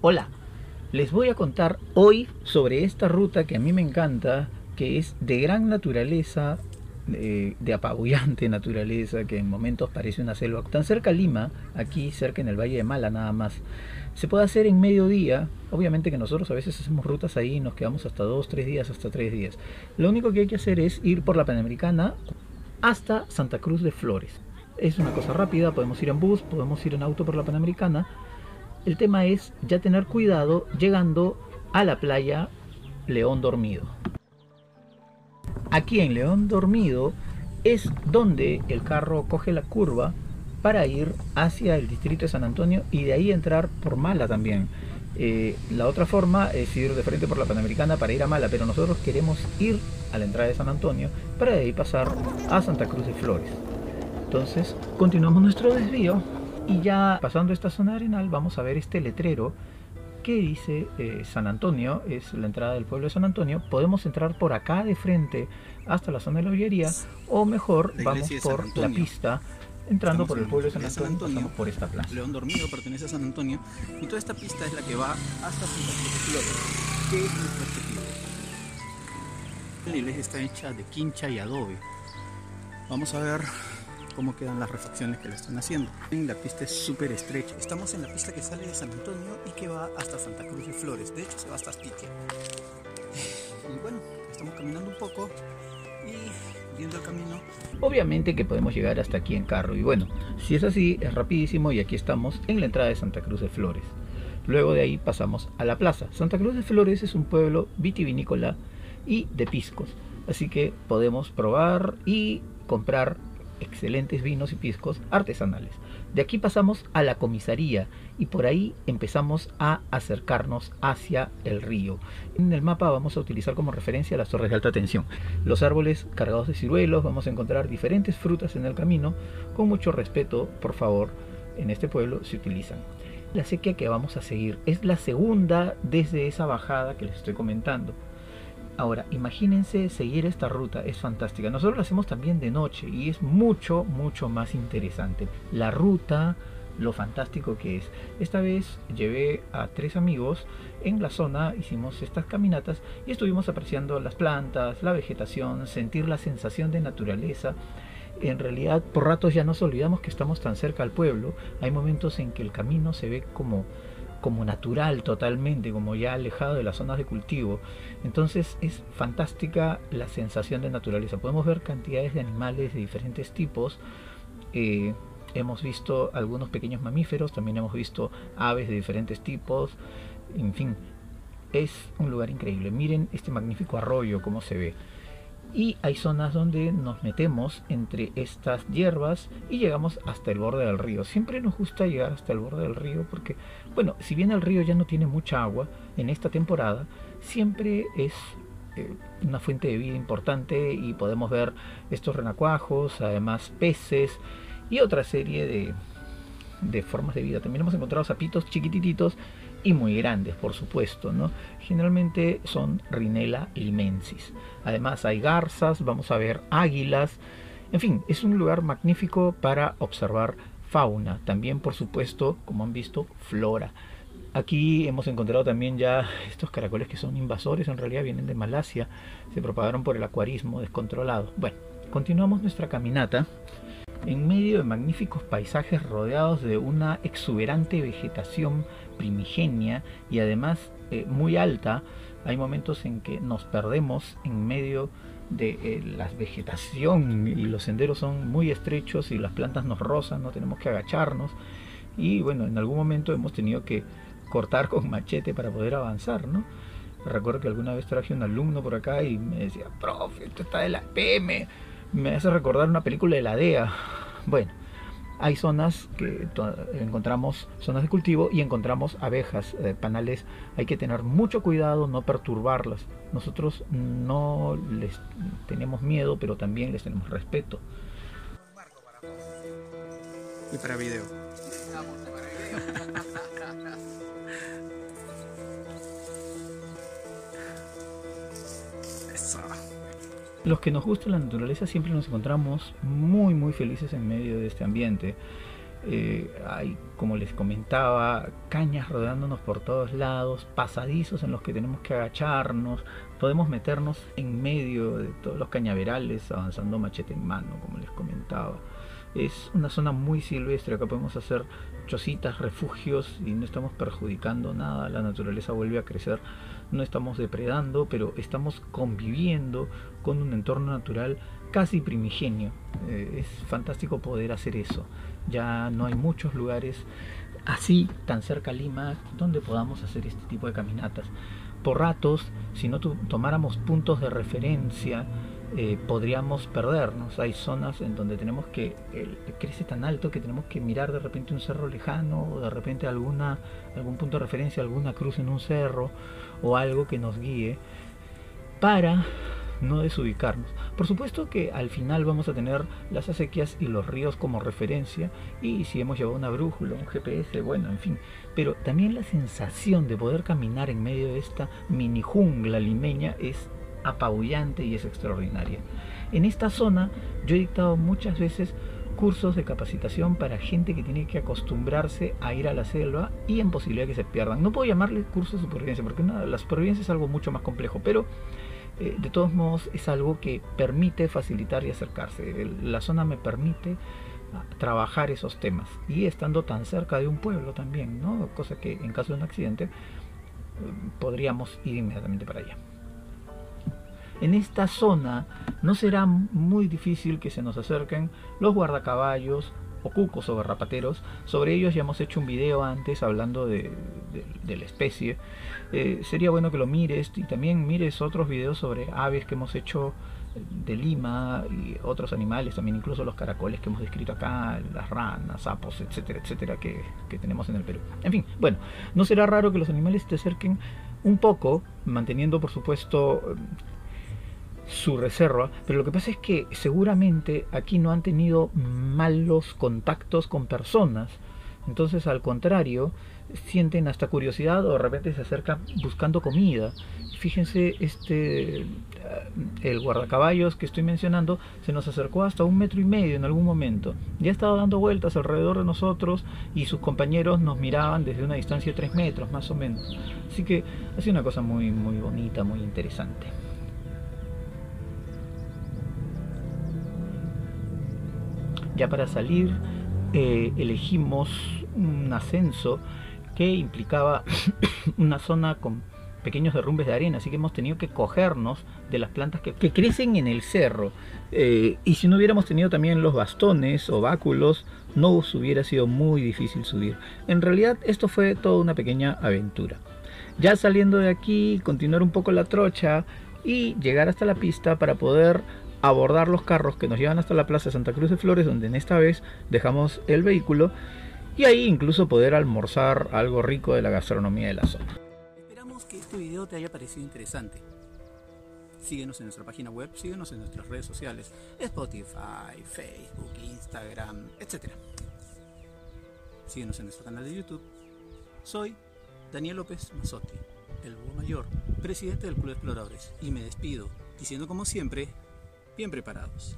Hola, les voy a contar hoy sobre esta ruta que a mí me encanta, que es de gran naturaleza, de, de apabullante naturaleza, que en momentos parece una selva. Tan cerca a Lima, aquí cerca en el Valle de Mala nada más. Se puede hacer en mediodía, obviamente que nosotros a veces hacemos rutas ahí y nos quedamos hasta dos, tres días, hasta tres días. Lo único que hay que hacer es ir por la Panamericana hasta Santa Cruz de Flores. Es una cosa rápida, podemos ir en bus, podemos ir en auto por la Panamericana. El tema es ya tener cuidado llegando a la playa León Dormido. Aquí en León Dormido es donde el carro coge la curva para ir hacia el distrito de San Antonio y de ahí entrar por Mala también. Eh, la otra forma es ir de frente por la Panamericana para ir a Mala, pero nosotros queremos ir a la entrada de San Antonio para de ahí pasar a Santa Cruz de Flores. Entonces continuamos nuestro desvío y ya pasando esta zona arenal vamos a ver este letrero que dice eh, San Antonio, es la entrada del pueblo de San Antonio. Podemos entrar por acá de frente hasta la zona de la hoguería o mejor vamos por la pista entrando por el pueblo de San Antonio, pasamos por esta plaza. León Dormido pertenece a San Antonio y toda esta pista es la que va hasta Santa Cruz de Flores, que es nuestro objetivo. La iglesia está hecha de quincha y adobe. Vamos a ver cómo quedan las refacciones que le están haciendo. La pista es súper estrecha. Estamos en la pista que sale de San Antonio y que va hasta Santa Cruz de Flores. De hecho, se va hasta Astique. Y bueno, estamos caminando un poco y viendo el camino. Obviamente que podemos llegar hasta aquí en carro. Y bueno, si es así, es rapidísimo y aquí estamos en la entrada de Santa Cruz de Flores. Luego de ahí pasamos a la plaza. Santa Cruz de Flores es un pueblo vitivinícola y de piscos. Así que podemos probar y comprar excelentes vinos y piscos artesanales. De aquí pasamos a la comisaría y por ahí empezamos a acercarnos hacia el río. En el mapa vamos a utilizar como referencia las torres de alta tensión. Los árboles cargados de ciruelos, vamos a encontrar diferentes frutas en el camino. Con mucho respeto, por favor, en este pueblo se utilizan. La sequía que vamos a seguir es la segunda desde esa bajada que les estoy comentando. Ahora, imagínense seguir esta ruta, es fantástica. Nosotros lo hacemos también de noche y es mucho, mucho más interesante. La ruta, lo fantástico que es. Esta vez llevé a tres amigos en la zona, hicimos estas caminatas y estuvimos apreciando las plantas, la vegetación, sentir la sensación de naturaleza. En realidad, por ratos ya nos olvidamos que estamos tan cerca al pueblo. Hay momentos en que el camino se ve como como natural totalmente, como ya alejado de las zonas de cultivo. Entonces es fantástica la sensación de naturaleza. Podemos ver cantidades de animales de diferentes tipos. Eh, hemos visto algunos pequeños mamíferos, también hemos visto aves de diferentes tipos. En fin, es un lugar increíble. Miren este magnífico arroyo, cómo se ve y hay zonas donde nos metemos entre estas hierbas y llegamos hasta el borde del río. Siempre nos gusta llegar hasta el borde del río porque, bueno, si bien el río ya no tiene mucha agua en esta temporada, siempre es eh, una fuente de vida importante y podemos ver estos renacuajos, además peces y otra serie de, de formas de vida. También hemos encontrado sapitos chiquitititos y muy grandes, por supuesto, ¿no? Generalmente son Rinella limensis. Además hay garzas, vamos a ver águilas. En fin, es un lugar magnífico para observar fauna. También, por supuesto, como han visto, flora. Aquí hemos encontrado también ya estos caracoles que son invasores, en realidad vienen de Malasia, se propagaron por el acuarismo descontrolado. Bueno, continuamos nuestra caminata en medio de magníficos paisajes rodeados de una exuberante vegetación primigenia y además eh, muy alta, hay momentos en que nos perdemos en medio de eh, la vegetación y los senderos son muy estrechos y las plantas nos rozan, no tenemos que agacharnos y bueno, en algún momento hemos tenido que cortar con machete para poder avanzar, ¿no? Recuerdo que alguna vez traje un alumno por acá y me decía, profe, esto está de la PM, me hace recordar una película de la DEA. Bueno, hay zonas que encontramos zonas de cultivo y encontramos abejas, eh, panales. Hay que tener mucho cuidado, no perturbarlas. Nosotros no les tenemos miedo, pero también les tenemos respeto. Y para video. Los que nos gusta la naturaleza siempre nos encontramos muy muy felices en medio de este ambiente. Eh, hay, como les comentaba, cañas rodeándonos por todos lados, pasadizos en los que tenemos que agacharnos, podemos meternos en medio de todos los cañaverales avanzando machete en mano, como les comentaba. Es una zona muy silvestre, acá podemos hacer chocitas, refugios y no estamos perjudicando nada, la naturaleza vuelve a crecer, no estamos depredando, pero estamos conviviendo con un entorno natural casi primigenio. Eh, es fantástico poder hacer eso. Ya no hay muchos lugares así, tan cerca a Lima, donde podamos hacer este tipo de caminatas. Por ratos, si no tomáramos puntos de referencia, eh, podríamos perdernos. Hay zonas en donde tenemos que, crece tan alto que tenemos que mirar de repente un cerro lejano o de repente alguna, algún punto de referencia, alguna cruz en un cerro o algo que nos guíe para no desubicarnos. Por supuesto que al final vamos a tener las acequias y los ríos como referencia y si hemos llevado una brújula, un GPS, bueno, en fin. Pero también la sensación de poder caminar en medio de esta mini jungla limeña es apabullante y es extraordinaria. En esta zona yo he dictado muchas veces cursos de capacitación para gente que tiene que acostumbrarse a ir a la selva y en posibilidad que se pierdan. No puedo llamarle curso de supervivencia porque la supervivencia es algo mucho más complejo, pero eh, de todos modos es algo que permite facilitar y acercarse. la zona me permite ah, trabajar esos temas y estando tan cerca de un pueblo también, ¿no? cosa que en caso de un accidente eh, podríamos ir inmediatamente para allá. En esta zona no será muy difícil que se nos acerquen los guardacaballos, o cucos o garrapateros. Sobre ellos ya hemos hecho un video antes hablando de, la especie. Eh, sería bueno que lo mires y también mires otros videos sobre aves que hemos hecho de Lima y otros animales, también incluso los caracoles que hemos descrito acá, las ranas, sapos, etcétera, etcétera, que tenemos en el Perú. En fin, bueno, no será raro que los animales te acerquen un poco, manteniendo por supuesto su reserva, pero lo que pasa es que seguramente aquí no han tenido malos contactos con personas. Entonces, al contrario, sienten hasta curiosidad o de repente se acercan buscando comida. Fíjense, este el guardacaballos que estoy mencionando se nos acercó hasta un metro y medio en algún momento. Ya estaba dando vueltas alrededor de nosotros y sus compañeros nos miraban desde una distancia de tres metros más o menos. Así que ha una cosa muy, muy bonita, muy interesante. Ya para salir eh, elegimos un ascenso que implicaba una zona con pequeños derrumbes de arena, así que hemos tenido que cogernos de las plantas que, crecen en el cerro. Eh, y si no hubiéramos tenido también los bastones o báculos, no hubiera sido muy difícil subir. En realidad esto fue toda una pequeña aventura. Ya saliendo de aquí, continuar un poco la trocha y llegar hasta la pista para poder abordar los carros que nos llevan hasta la Plaza Santa Cruz de Flores, donde en esta vez dejamos el vehículo, y ahí incluso poder almorzar algo rico de la gastronomía de la zona. Esperamos que este video te haya parecido interesante. Síguenos en nuestra página web, síguenos en nuestras redes sociales, Spotify, Facebook, Instagram, etc. Síguenos en nuestro canal de YouTube. Soy Daniel López Mazzotti, el búho mayor, presidente del Club de Exploradores, y me despido diciendo como siempre bien preparados.